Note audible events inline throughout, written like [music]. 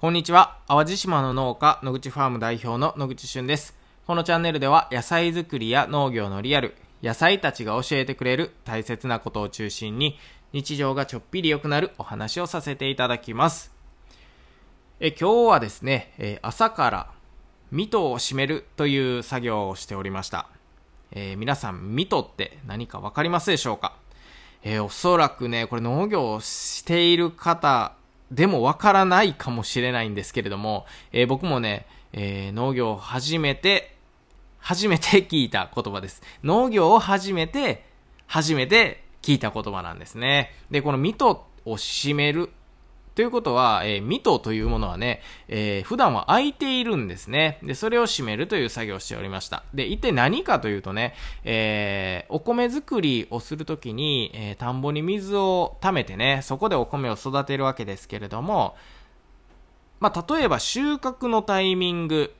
こんにちは。淡路島の農家、野口ファーム代表の野口俊です。このチャンネルでは野菜作りや農業のリアル、野菜たちが教えてくれる大切なことを中心に、日常がちょっぴり良くなるお話をさせていただきます。え今日はですね、え朝からミトを締めるという作業をしておりました。えー皆さん、ミトって何かわかりますでしょうか？えーおそらくね、これ農業をしている方でもわからないかもしれないんですけれども、えー僕もね、えー農業を初めて、初めて聞いた言葉です。農業を初めて、初めて聞いた言葉なんですね。で、このミトを占めるということは、えー、ミトというものはね、えー普段は空いているんですね。で、それを締めるという作業をしておりました。で、一体何かというとね、えーお米作りをするときに、えー田んぼに水を溜めてね、そこでお米を育てるわけですけれども、まあ、例えば収穫のタイミング、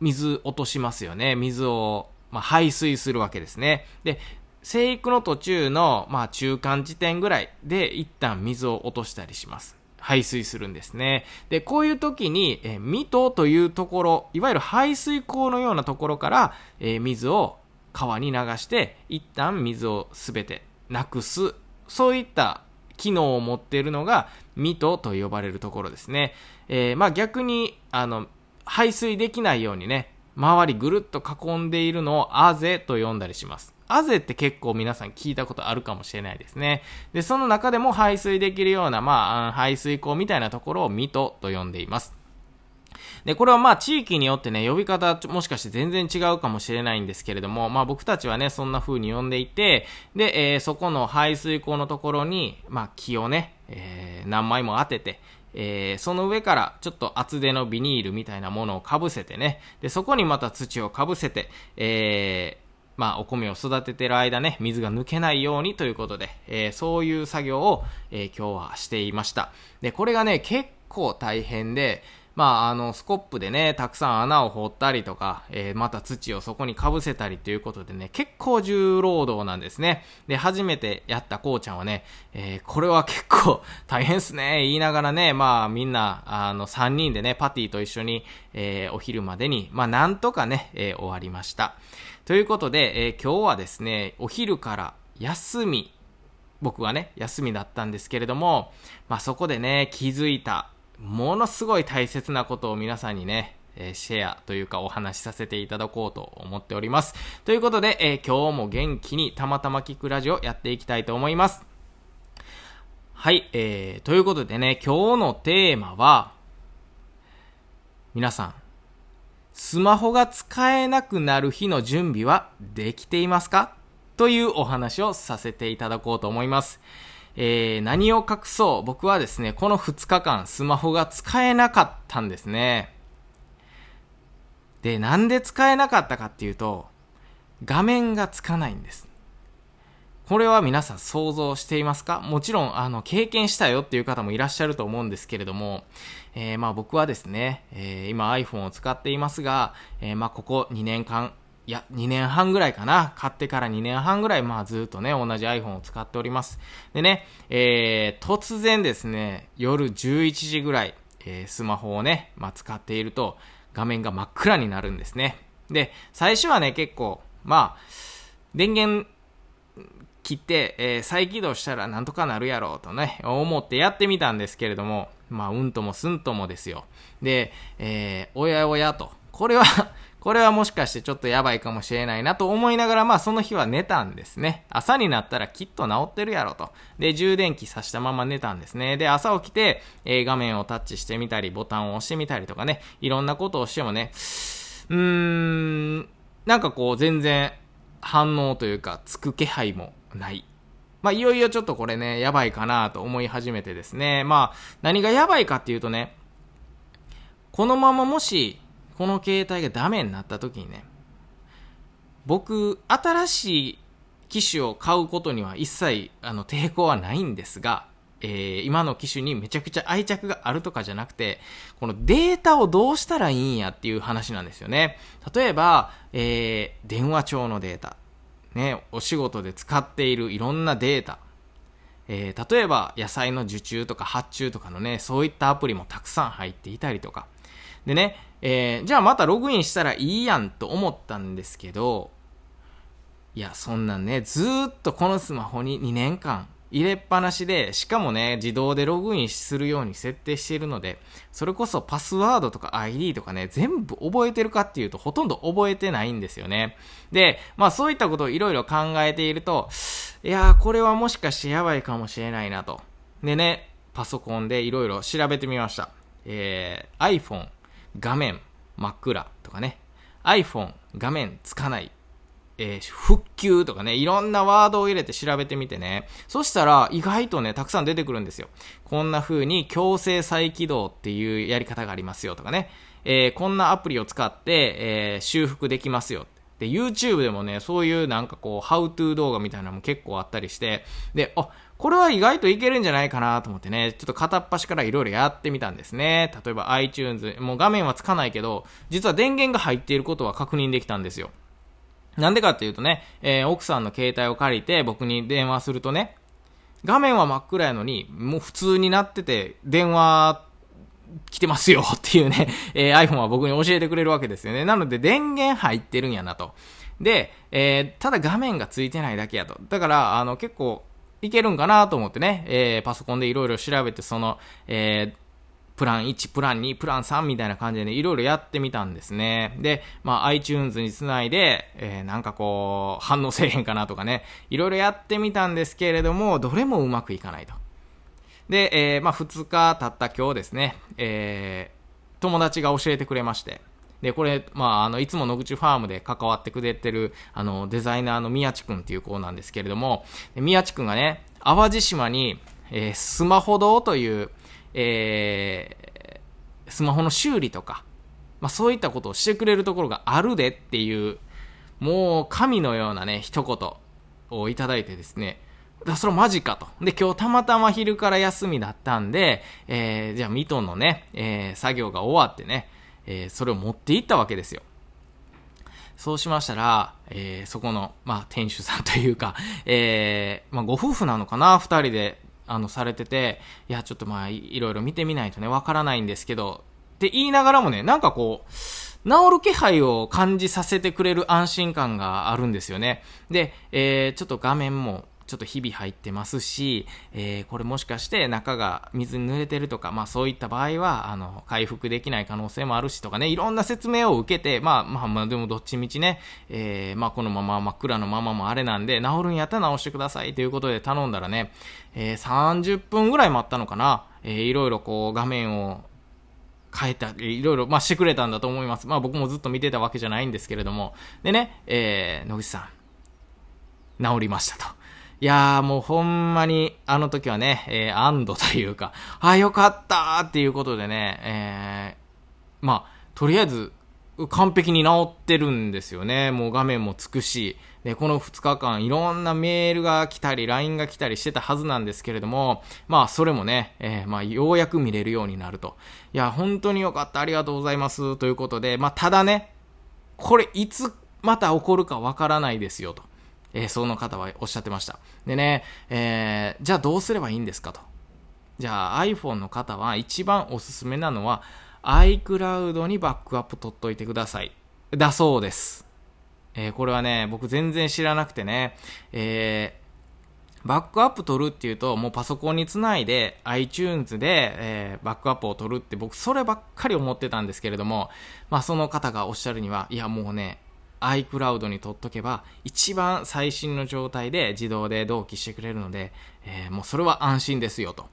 水落としますよね。水を、まあ、排水するわけですね。で、生育の途中の、まあ、中間地点ぐらいで一旦水を落としたりします。排水するんですね。で、こういう時に、えー、ミトというところ、いわゆる排水口のようなところから、えー水を川に流して、一旦水をすべてなくす。そういった機能を持っているのが、ミトと呼ばれるところですね。えーまあ逆に、あの、排水できないようにね、周りぐるっと囲んでいるのをアゼと呼んだりします。アゼって結構皆さん聞いたことあるかもしれないですね。で、その中でも排水できるような、まあ、排水口みたいなところをミトと呼んでいます。で、これはまあ地域によってね、呼び方もしかして全然違うかもしれないんですけれども、まあ僕たちはね、そんな風に呼んでいて、で、えーそこの排水口のところに、まあ木をね、えー何枚も当てて、えーその上からちょっと厚手のビニールみたいなものをかぶせてね、で、そこにまた土をかぶせて、えーまあ、お米を育ててる間ね、水が抜けないようにということで、えーそういう作業を、えー今日はしていました。で、これがね、結構大変で、まあ、あの、スコップでね、たくさん穴を掘ったりとか、えーまた土をそこにかぶせたりということでね、結構重労働なんですね。で、初めてやったこうちゃんはね、えーこれは結構大変っすね、言いながらね、まあ、みんな、あの、3人でね、パティと一緒に、えーお昼までに、まあ、なんとかね、え終わりました。ということで、えー今日はですね、お昼から休み、僕はね、休みだったんですけれども、まあそこでね、気づいた、ものすごい大切なことを皆さんにね、えーシェアというかお話しさせていただこうと思っております。ということで、えー今日も元気にたまたま聞くラジオやっていきたいと思います。はい、えー、ということでね、今日のテーマは、皆さん、スマホが使えなくなる日の準備はできていますか？というお話をさせていただこうと思います。えー、何を隠そう？僕はですね、この2日間スマホが使えなかったんですね。で、なんで使えなかったかっていうと、画面がつかないんです。これは皆さん想像していますか？もちろん、あの、経験したよっていう方もいらっしゃると思うんですけれども、えーまあ僕はですね、えー今 iPhone を使っていますが、えーまあここ2年間、いや、2年半ぐらいかな？買ってから2年半ぐらい、まあずっとね、同じ iPhone を使っております。でね、えー突然ですね、夜11時ぐらい、えースマホをね、まあ使っていると、画面が真っ暗になるんですね。で、最初はね、結構、まあ、電源切って、えー再起動したらなんとかなるやろうとね、思ってやってみたんですけれども、まあ、うんともすんともですよ。で、えーおやおやと。これは、[laughs] これはもしかしてちょっとやばいかもしれないなと思いながら、まあその日は寝たんですね。朝になったらきっと治ってるやろと。で、充電器挿したまま寝たんですね。で、朝起きて、えー画面をタッチしてみたり、ボタンを押してみたりとかね、いろんなことをしてもね、うーん、なんかこう全然反応というか、つく気配もない。まあ、いよいよちょっとこれね、やばいかなと思い始めてですね。まあ、何がやばいかっていうとね、このままもし、この携帯がダメになった時にね、僕、新しい機種を買うことには一切、あの、抵抗はないんですが、えー今の機種にめちゃくちゃ愛着があるとかじゃなくて、このデータをどうしたらいいんやっていう話なんですよね。例えば、えー電話帳のデータ。ね、お仕事で使っているいろんなデータ。えー、例えば野菜の受注とか発注とかのね、そういったアプリもたくさん入っていたりとか。でね、えー、じゃあまたログインしたらいいやんと思ったんですけど、いや、そんなんね、ずっとこのスマホに2年間入れっぱなしで、しかもね、自動でログインするように設定しているので、それこそパスワードとか ID とかね、全部覚えてるかっていうと、ほとんど覚えてないんですよね。で、まあそういったことをいろいろ考えていると、いやー、これはもしかしてやばいかもしれないなと。でね、パソコンでいろいろ調べてみました。えー、iPhone 画面真っ暗とかね、iPhone 画面つかないえー、復旧とかね、いろんなワードを入れて調べてみてね。そしたら、意外とね、たくさん出てくるんですよ。こんな風に強制再起動っていうやり方がありますよとかね。えー、こんなアプリを使って、えー、修復できますよ。で、YouTube でもね、そういうなんかこう、ハウトゥー動画みたいなのも結構あったりして、で、あ、これは意外といけるんじゃないかなと思ってね、ちょっと片っ端からいろいろやってみたんですね。例えば iTunes、もう画面はつかないけど、実は電源が入っていることは確認できたんですよ。なんでかっていうとね、えー、奥さんの携帯を借りて僕に電話するとね、画面は真っ暗やのに、もう普通になってて、電話来てますよ [laughs] っていうね、えー、iPhone は僕に教えてくれるわけですよね。なので電源入ってるんやなと。で、えー、ただ画面がついてないだけやと。だから、あの、結構、いけるんかなと思ってね、えー、パソコンでいろいろ調べて、その、えー、プラン1、プラン2、プラン3みたいな感じでね、いろいろやってみたんですね。で、まあ iTunes につないで、えー、なんかこう、反応せえへんかなとかね、いろいろやってみたんですけれども、どれもうまくいかないと。で、えー、まあ2日経った今日ですね、えー、友達が教えてくれまして、で、これ、まあ、あの、いつも野口ファームで関わってくれてる、あの、デザイナーの宮地くんっていう子なんですけれども、宮地くんがね、淡路島に、えー、スマホ堂という、えー、スマホの修理とか、まあ、そういったことをしてくれるところがあるでっていう、もう神のようなね、一言をいただいてですね、だそれマジかと。で、今日たまたま昼から休みだったんで、えー、じゃあミトンのね、えー、作業が終わってね、えー、それを持って行ったわけですよ。そうしましたら、えー、そこの、まあ、店主さんというか、えー、まあ、ご夫婦なのかな、二人であの、されてて、いや、ちょっとまあ、いろいろ見てみないとね、わからないんですけど、って言いながらもね、なんかこう、治る気配を感じさせてくれる安心感があるんですよね。で、えー、ちょっと画面も、ちょっと日々入ってますし、えー、これもしかして中が水に濡れてるとか、まあそういった場合は、あの、回復できない可能性もあるしとかね、いろんな説明を受けて、まあまあまあでもどっちみちね、えー、まあこのまま真っ暗のままもあれなんで、治るんやったら治してくださいということで頼んだらね、えー、30分ぐらい待ったのかな、えー、いろいろこう画面を変えたり、いろいろ、まあ、してくれたんだと思います。まあ、僕もずっと見てたわけじゃないんですけれども。でね、えー、野口さん、治りましたと。いやーもうほんまにあの時はね、えー、安堵というか、あ、よかったっていうことでね、えー、まあ、とりあえず完璧に治ってるんですよね。もう画面もつくし、で、この2日間いろんなメールが来たり、LINE が来たりしてたはずなんですけれども、まあそれもね、えー、まあようやく見れるようになると。いや、本当によかった、ありがとうございます、ということで、まあただね、これいつまた起こるかわからないですよと。えー、その方はおっしゃってました。でね、えー、じゃあどうすればいいんですかと。じゃあ iPhone の方は一番おすすめなのは iCloud にバックアップ取っといてください。だそうです。えー、これはね、僕全然知らなくてね、えー、バックアップ取るっていうと、もうパソコンにつないで iTunes で、えー、バックアップを取るって僕そればっかり思ってたんですけれども、まあその方がおっしゃるには、いやもうね、iCloud に取っとけば一番最新の状態で自動で同期してくれるので、えー、もうそれは安心ですよと。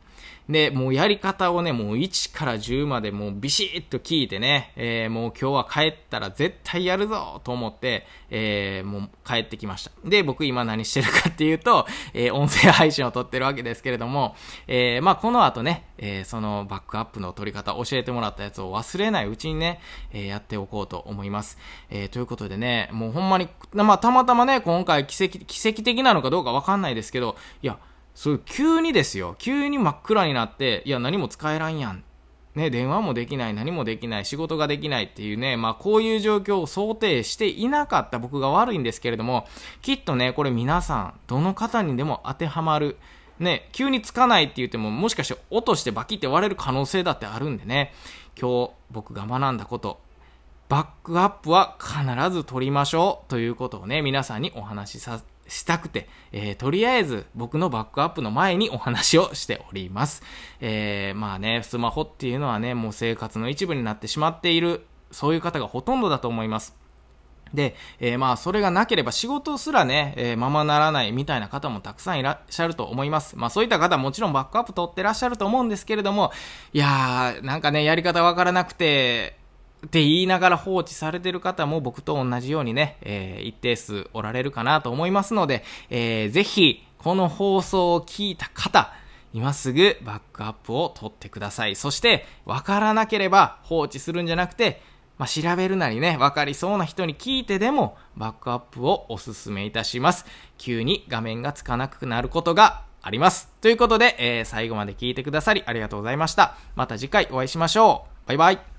で、もうやり方をね、もう1から10までもうビシッと聞いてね、えー、もう今日は帰ったら絶対やるぞと思って、えー、もう帰ってきました。で、僕今何してるかっていうと、えー、音声配信を撮ってるわけですけれども、え、まあこの後ね、え、そのバックアップの取り方教えてもらったやつを忘れないうちにね、え、やっておこうと思います。え、ということでね、もうほんまに、まあたまたまね、今回奇跡、奇跡的なのかどうかわかんないですけど、いや、そう急にですよ。急に真っ暗になっていや何も使えらんやん。ね、電話もできない、何もできない、仕事ができないっていうね、まあこういう状況を想定していなかった僕が悪いんですけれども、きっとね、これ皆さん、どの方にでも当てはまる、ね、急につかないって言っても、もしかして落としてバキって割れる可能性だってあるんでね、今日僕が学んだこと、バックアップは必ず取りましょうということをね、皆さんにお話しさせてしたくて、えー、とりあえず僕のバックアップの前にお話をしております。えー、まあね、スマホっていうのはね、もう生活の一部になってしまっている、そういう方がほとんどだと思います。で、えー、まあ、それがなければ仕事すらね、えー、ままならないみたいな方もたくさんいらっしゃると思います。まあ、そういった方はもちろんバックアップ取ってらっしゃると思うんですけれども、いやー、なんかね、やり方わからなくて、って言いながら放置されてる方も僕と同じようにね、えー、一定数おられるかなと思いますので、えー、ぜひ、この放送を聞いた方、今すぐバックアップを取ってください。そして、わからなければ放置するんじゃなくて、まあ、調べるなりね、わかりそうな人に聞いてでも、バックアップをお勧めいたします。急に画面がつかなくなることがあります。ということで、えー、最後まで聞いてくださりありがとうございました。また次回お会いしましょう。バイバイ。